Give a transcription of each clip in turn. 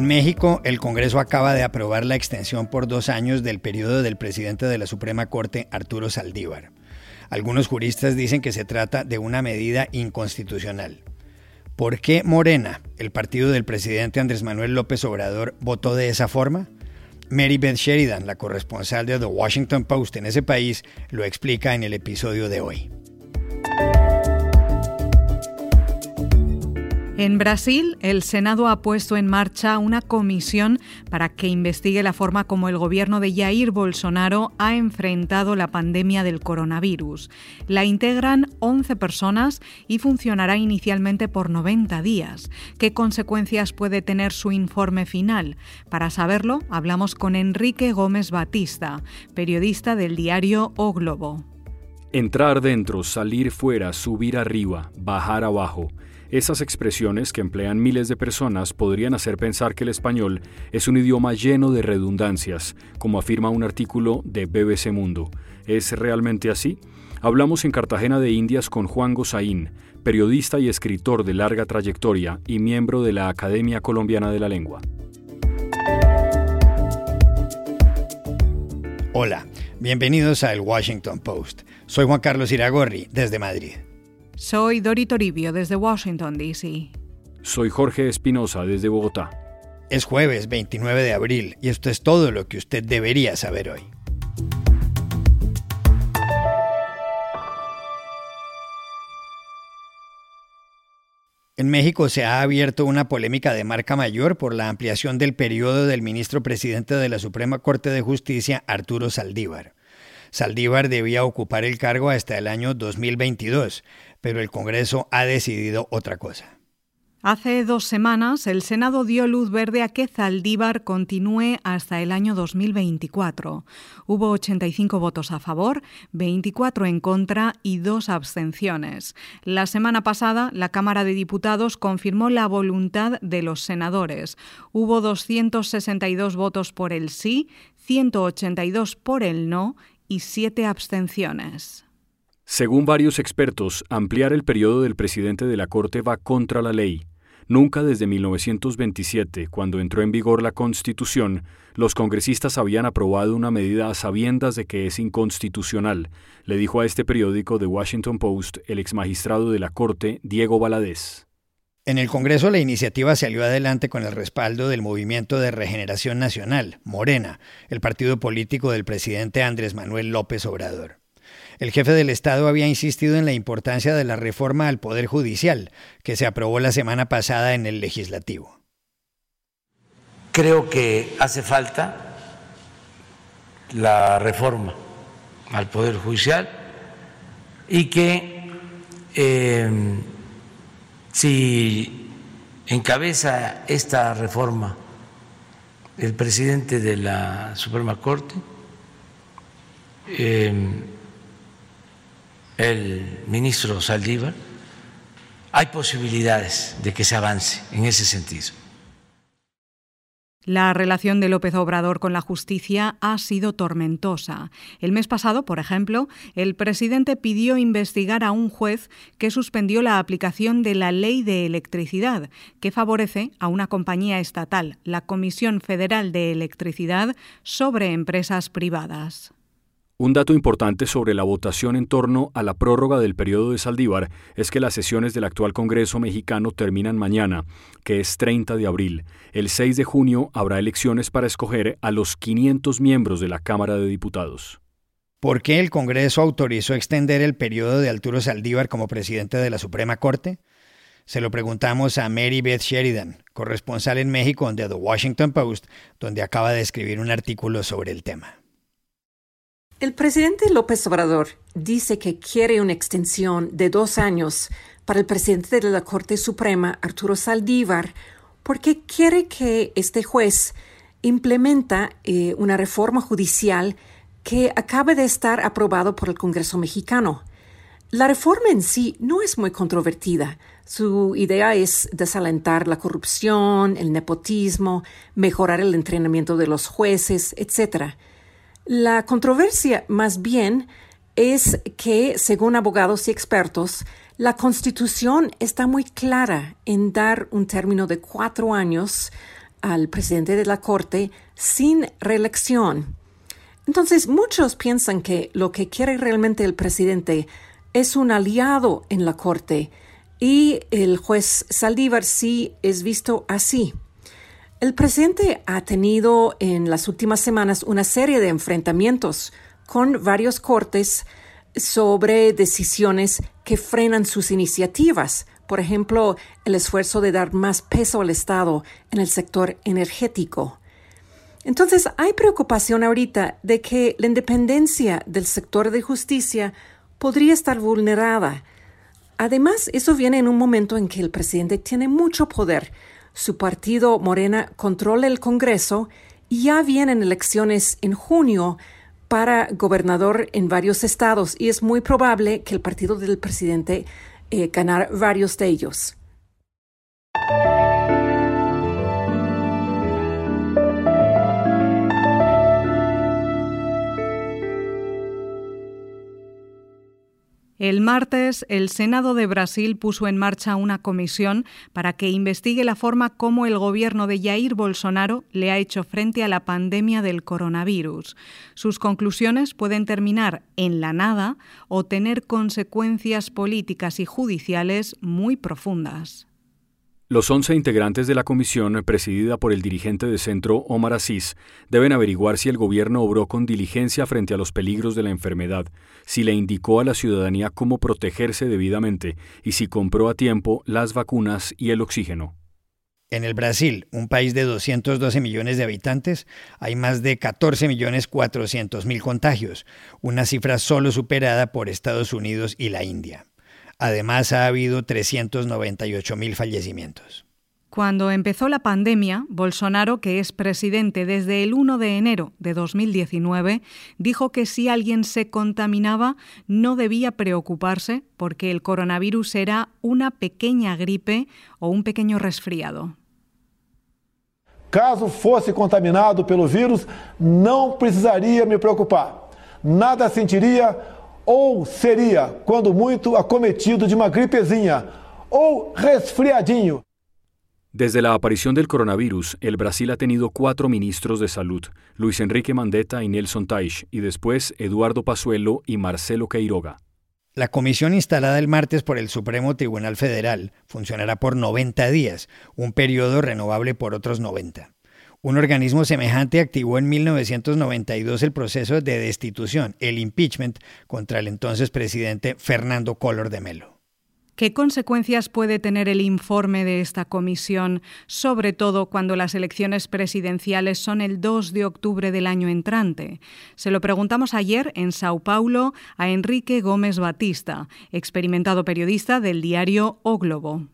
En México, el Congreso acaba de aprobar la extensión por dos años del periodo del presidente de la Suprema Corte, Arturo Saldívar. Algunos juristas dicen que se trata de una medida inconstitucional. ¿Por qué Morena, el partido del presidente Andrés Manuel López Obrador, votó de esa forma? Mary Beth Sheridan, la corresponsal de The Washington Post en ese país, lo explica en el episodio de hoy. En Brasil, el Senado ha puesto en marcha una comisión para que investigue la forma como el gobierno de Jair Bolsonaro ha enfrentado la pandemia del coronavirus. La integran 11 personas y funcionará inicialmente por 90 días. ¿Qué consecuencias puede tener su informe final? Para saberlo, hablamos con Enrique Gómez Batista, periodista del diario O Globo. Entrar dentro, salir fuera, subir arriba, bajar abajo. Esas expresiones que emplean miles de personas podrían hacer pensar que el español es un idioma lleno de redundancias, como afirma un artículo de BBC Mundo. ¿Es realmente así? Hablamos en Cartagena de Indias con Juan Gozaín, periodista y escritor de larga trayectoria y miembro de la Academia Colombiana de la Lengua. Hola, bienvenidos a El Washington Post. Soy Juan Carlos Iragorri, desde Madrid. Soy Dori Toribio desde Washington, D.C. Soy Jorge Espinosa desde Bogotá. Es jueves 29 de abril y esto es todo lo que usted debería saber hoy. En México se ha abierto una polémica de marca mayor por la ampliación del periodo del ministro presidente de la Suprema Corte de Justicia, Arturo Saldívar. Saldívar debía ocupar el cargo hasta el año 2022, pero el Congreso ha decidido otra cosa. Hace dos semanas, el Senado dio luz verde a que Zaldívar continúe hasta el año 2024. Hubo 85 votos a favor, 24 en contra y dos abstenciones. La semana pasada, la Cámara de Diputados confirmó la voluntad de los senadores. Hubo 262 votos por el sí, 182 por el no y siete abstenciones. Según varios expertos, ampliar el periodo del presidente de la Corte va contra la ley. Nunca desde 1927, cuando entró en vigor la Constitución, los congresistas habían aprobado una medida a sabiendas de que es inconstitucional, le dijo a este periódico The Washington Post el exmagistrado de la Corte, Diego Valadez. En el Congreso la iniciativa salió adelante con el respaldo del Movimiento de Regeneración Nacional, Morena, el partido político del presidente Andrés Manuel López Obrador. El jefe del Estado había insistido en la importancia de la reforma al Poder Judicial, que se aprobó la semana pasada en el legislativo. Creo que hace falta la reforma al Poder Judicial y que eh, si encabeza esta reforma el presidente de la Suprema Corte, eh, el ministro Saldívar, hay posibilidades de que se avance en ese sentido. La relación de López Obrador con la justicia ha sido tormentosa. El mes pasado, por ejemplo, el presidente pidió investigar a un juez que suspendió la aplicación de la ley de electricidad, que favorece a una compañía estatal, la Comisión Federal de Electricidad, sobre empresas privadas. Un dato importante sobre la votación en torno a la prórroga del periodo de Saldívar es que las sesiones del actual Congreso mexicano terminan mañana, que es 30 de abril. El 6 de junio habrá elecciones para escoger a los 500 miembros de la Cámara de Diputados. ¿Por qué el Congreso autorizó extender el periodo de Arturo Saldívar como presidente de la Suprema Corte? Se lo preguntamos a Mary Beth Sheridan, corresponsal en México de The Washington Post, donde acaba de escribir un artículo sobre el tema. El presidente López Obrador dice que quiere una extensión de dos años para el presidente de la Corte Suprema, Arturo Saldívar, porque quiere que este juez implementa eh, una reforma judicial que acaba de estar aprobado por el Congreso mexicano. La reforma en sí no es muy controvertida. Su idea es desalentar la corrupción, el nepotismo, mejorar el entrenamiento de los jueces, etc. La controversia más bien es que, según abogados y expertos, la Constitución está muy clara en dar un término de cuatro años al presidente de la Corte sin reelección. Entonces, muchos piensan que lo que quiere realmente el presidente es un aliado en la Corte y el juez Saldívar sí es visto así. El presidente ha tenido en las últimas semanas una serie de enfrentamientos con varios cortes sobre decisiones que frenan sus iniciativas. Por ejemplo, el esfuerzo de dar más peso al Estado en el sector energético. Entonces, hay preocupación ahorita de que la independencia del sector de justicia podría estar vulnerada. Además, eso viene en un momento en que el presidente tiene mucho poder. Su partido Morena controla el Congreso y ya vienen elecciones en junio para gobernador en varios estados y es muy probable que el partido del presidente eh, ganara varios de ellos. El martes, el Senado de Brasil puso en marcha una comisión para que investigue la forma como el gobierno de Jair Bolsonaro le ha hecho frente a la pandemia del coronavirus. Sus conclusiones pueden terminar en la nada o tener consecuencias políticas y judiciales muy profundas. Los 11 integrantes de la comisión, presidida por el dirigente de centro Omar Asís, deben averiguar si el gobierno obró con diligencia frente a los peligros de la enfermedad, si le indicó a la ciudadanía cómo protegerse debidamente y si compró a tiempo las vacunas y el oxígeno. En el Brasil, un país de 212 millones de habitantes, hay más de 14 millones 400 mil contagios, una cifra solo superada por Estados Unidos y la India. Además, ha habido 398 mil fallecimientos. Cuando empezó la pandemia, Bolsonaro, que es presidente desde el 1 de enero de 2019, dijo que si alguien se contaminaba no debía preocuparse porque el coronavirus era una pequeña gripe o un pequeño resfriado. Caso fosse contaminado pelo vírus, no precisaría me preocupar. Nada sentiría ou seria, quando muito, acometido de uma gripezinha ou resfriadinho. Desde la aparición del coronavirus, el Brasil ha tenido cuatro ministros de salud, Luis Enrique Mandetta y Nelson Teich, y después Eduardo Pazuello y Marcelo Queiroga. La comisión instalada el martes por el Supremo Tribunal Federal funcionará por 90 días, un periodo renovable por otros 90. Un organismo semejante activó en 1992 el proceso de destitución, el impeachment, contra el entonces presidente Fernando Collor de Melo. ¿Qué consecuencias puede tener el informe de esta comisión, sobre todo cuando las elecciones presidenciales son el 2 de octubre del año entrante? Se lo preguntamos ayer en Sao Paulo a Enrique Gómez Batista, experimentado periodista del diario O Globo.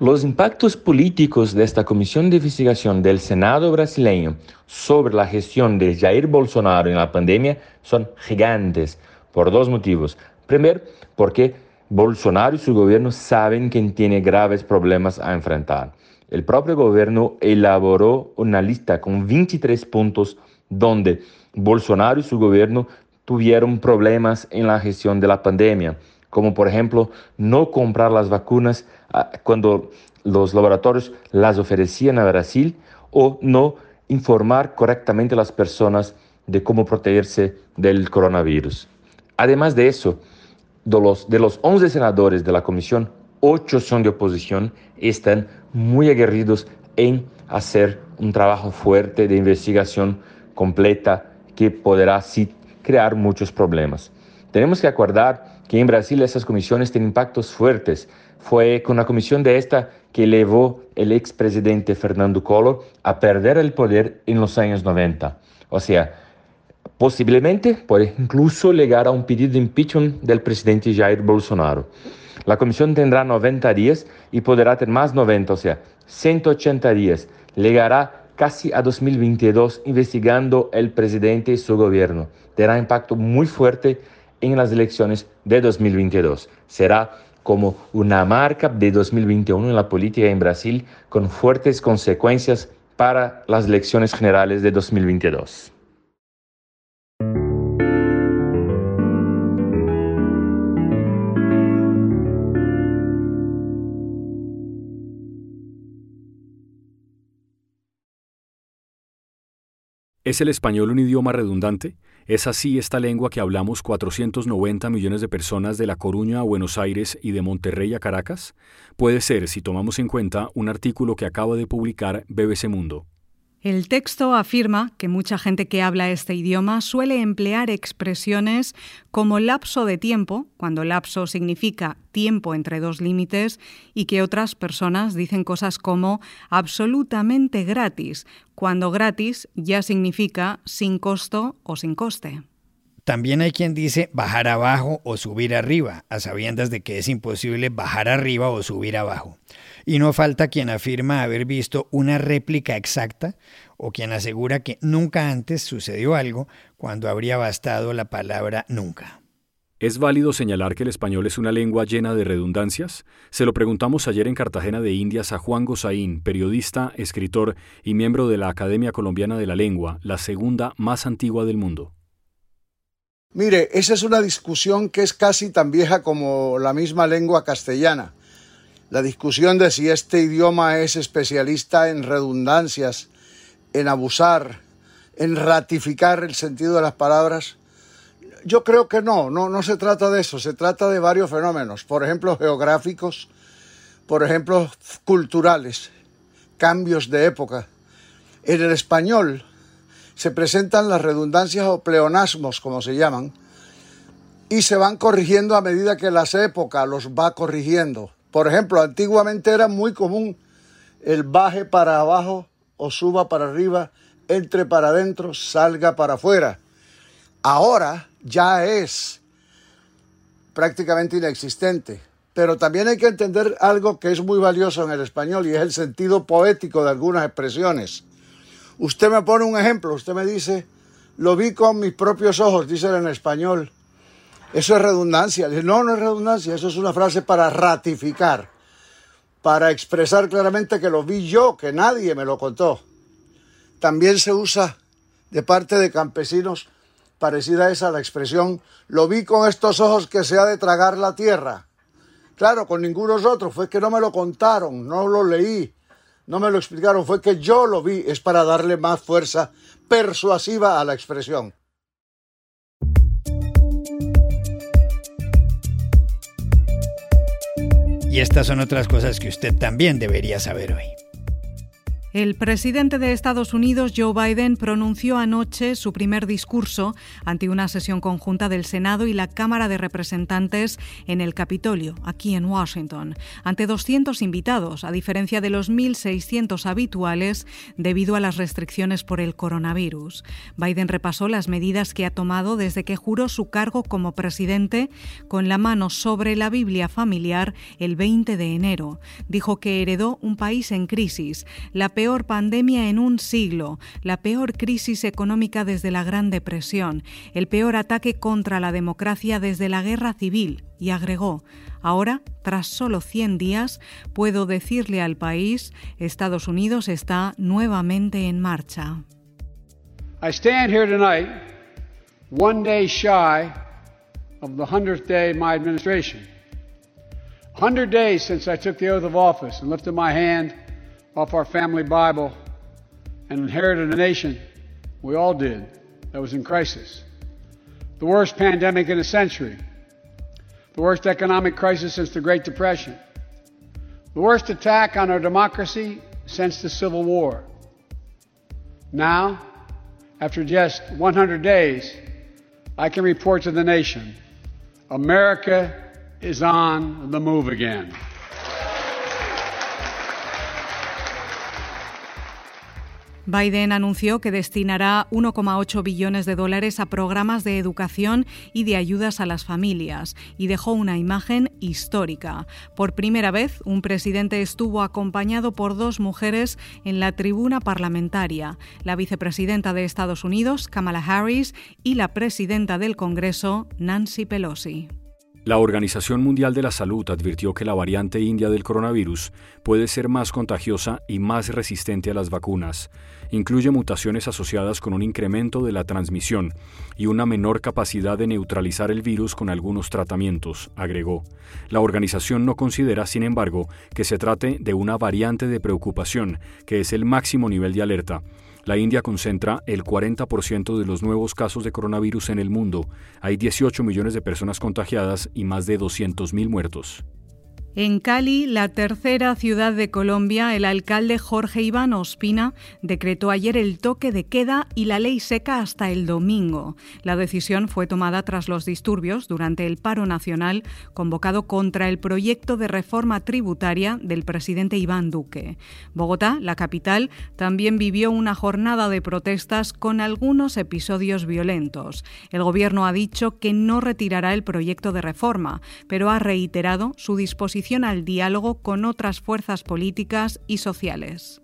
Los impactos políticos de esta comisión de investigación del Senado brasileño sobre la gestión de Jair Bolsonaro en la pandemia son gigantes por dos motivos. Primero, porque Bolsonaro y su gobierno saben que tiene graves problemas a enfrentar. El propio gobierno elaboró una lista con 23 puntos donde Bolsonaro y su gobierno tuvieron problemas en la gestión de la pandemia como por ejemplo no comprar las vacunas ah, cuando los laboratorios las ofrecían a Brasil o no informar correctamente a las personas de cómo protegerse del coronavirus. Además de eso, de los, de los 11 senadores de la comisión, 8 son de oposición y están muy aguerridos en hacer un trabajo fuerte de investigación completa que podrá sí crear muchos problemas. Tenemos que acordar que en Brasil esas comisiones tienen impactos fuertes. Fue con la comisión de esta que llevó el expresidente Fernando Collor a perder el poder en los años 90. O sea, posiblemente puede incluso llegar a un pedido de impeachment del presidente Jair Bolsonaro. La comisión tendrá 90 días y podrá tener más 90, o sea, 180 días. Llegará casi a 2022 investigando el presidente y su gobierno. Tendrá impacto muy fuerte en las elecciones de 2022. Será como una marca de 2021 en la política en Brasil con fuertes consecuencias para las elecciones generales de 2022. ¿Es el español un idioma redundante? ¿Es así esta lengua que hablamos 490 millones de personas de La Coruña a Buenos Aires y de Monterrey a Caracas? Puede ser si tomamos en cuenta un artículo que acaba de publicar BBC Mundo. El texto afirma que mucha gente que habla este idioma suele emplear expresiones como lapso de tiempo, cuando lapso significa tiempo entre dos límites, y que otras personas dicen cosas como absolutamente gratis, cuando gratis ya significa sin costo o sin coste. También hay quien dice bajar abajo o subir arriba, a sabiendas de que es imposible bajar arriba o subir abajo. Y no falta quien afirma haber visto una réplica exacta o quien asegura que nunca antes sucedió algo cuando habría bastado la palabra nunca. ¿Es válido señalar que el español es una lengua llena de redundancias? Se lo preguntamos ayer en Cartagena de Indias a Juan Gozaín, periodista, escritor y miembro de la Academia Colombiana de la Lengua, la segunda más antigua del mundo. Mire, esa es una discusión que es casi tan vieja como la misma lengua castellana. La discusión de si este idioma es especialista en redundancias, en abusar, en ratificar el sentido de las palabras. Yo creo que no, no, no se trata de eso, se trata de varios fenómenos, por ejemplo, geográficos, por ejemplo, culturales, cambios de época. En el español, se presentan las redundancias o pleonasmos, como se llaman, y se van corrigiendo a medida que las épocas los va corrigiendo. Por ejemplo, antiguamente era muy común el baje para abajo o suba para arriba, entre para adentro, salga para afuera. Ahora ya es prácticamente inexistente. Pero también hay que entender algo que es muy valioso en el español y es el sentido poético de algunas expresiones. Usted me pone un ejemplo, usted me dice, lo vi con mis propios ojos, dice en español. Eso es redundancia. No, no es redundancia, eso es una frase para ratificar, para expresar claramente que lo vi yo, que nadie me lo contó. También se usa de parte de campesinos parecida a esa la expresión, lo vi con estos ojos que se ha de tragar la tierra. Claro, con ninguno otros, fue que no me lo contaron, no lo leí, no me lo explicaron, fue que yo lo vi, es para darle más fuerza persuasiva a la expresión. Y estas son otras cosas que usted también debería saber hoy. El presidente de Estados Unidos, Joe Biden, pronunció anoche su primer discurso ante una sesión conjunta del Senado y la Cámara de Representantes en el Capitolio, aquí en Washington, ante 200 invitados, a diferencia de los 1.600 habituales debido a las restricciones por el coronavirus. Biden repasó las medidas que ha tomado desde que juró su cargo como presidente con la mano sobre la Biblia familiar el 20 de enero. Dijo que heredó un país en crisis, la pandemia en un siglo, la peor crisis económica desde la Gran Depresión, el peor ataque contra la democracia desde la Guerra Civil, y agregó, ahora, tras solo 100 días, puedo decirle al país, Estados Unidos está nuevamente en marcha. I stand here tonight, one day shy of the 100th day of my administration. 100 days since I took the oath of office and lifted my hand off our family Bible and inherited a nation we all did that was in crisis. The worst pandemic in a century. The worst economic crisis since the Great Depression. The worst attack on our democracy since the Civil War. Now, after just 100 days, I can report to the nation America is on the move again. Biden anunció que destinará 1,8 billones de dólares a programas de educación y de ayudas a las familias y dejó una imagen histórica. Por primera vez, un presidente estuvo acompañado por dos mujeres en la tribuna parlamentaria, la vicepresidenta de Estados Unidos, Kamala Harris, y la presidenta del Congreso, Nancy Pelosi. La Organización Mundial de la Salud advirtió que la variante india del coronavirus puede ser más contagiosa y más resistente a las vacunas. Incluye mutaciones asociadas con un incremento de la transmisión y una menor capacidad de neutralizar el virus con algunos tratamientos, agregó. La organización no considera, sin embargo, que se trate de una variante de preocupación, que es el máximo nivel de alerta La India concentra el 40% de los nuevos casos de coronavirus en el mundo. Hay 18 millones de personas contagiadas y más de 200.000 muertos. En Cali, la tercera ciudad de Colombia, el alcalde Jorge Iván Ospina decretó ayer el toque de queda y la ley seca hasta el domingo. La decisión fue tomada tras los disturbios durante el paro nacional convocado contra el proyecto de reforma tributaria del presidente Iván Duque. Bogotá, la capital, también vivió una jornada de protestas con algunos episodios violentos. El gobierno ha dicho que no retirará el proyecto de reforma, pero ha reiterado su disposición al diálogo con otras fuerzas políticas y sociales.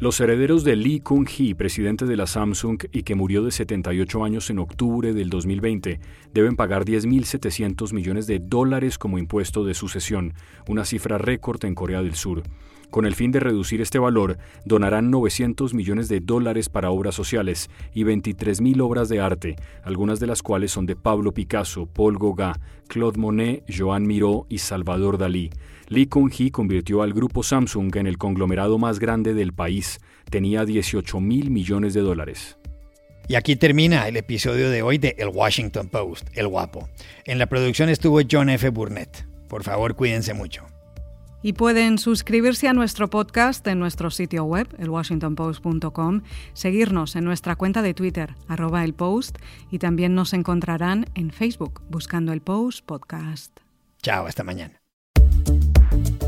Los herederos de Lee Kung-hee, presidente de la Samsung y que murió de 78 años en octubre del 2020, deben pagar 10.700 millones de dólares como impuesto de sucesión, una cifra récord en Corea del Sur. Con el fin de reducir este valor, donarán 900 millones de dólares para obras sociales y 23.000 obras de arte, algunas de las cuales son de Pablo Picasso, Paul Gauguin, Claude Monet, Joan Miró y Salvador Dalí. Lee Kung-hee convirtió al grupo Samsung en el conglomerado más grande del país. Tenía 18 mil millones de dólares. Y aquí termina el episodio de hoy de El Washington Post, El Guapo. En la producción estuvo John F. Burnett. Por favor, cuídense mucho. Y pueden suscribirse a nuestro podcast en nuestro sitio web, elwashingtonpost.com, seguirnos en nuestra cuenta de Twitter, arroba el post, y también nos encontrarán en Facebook buscando el Post Podcast. Chao, hasta mañana. thank you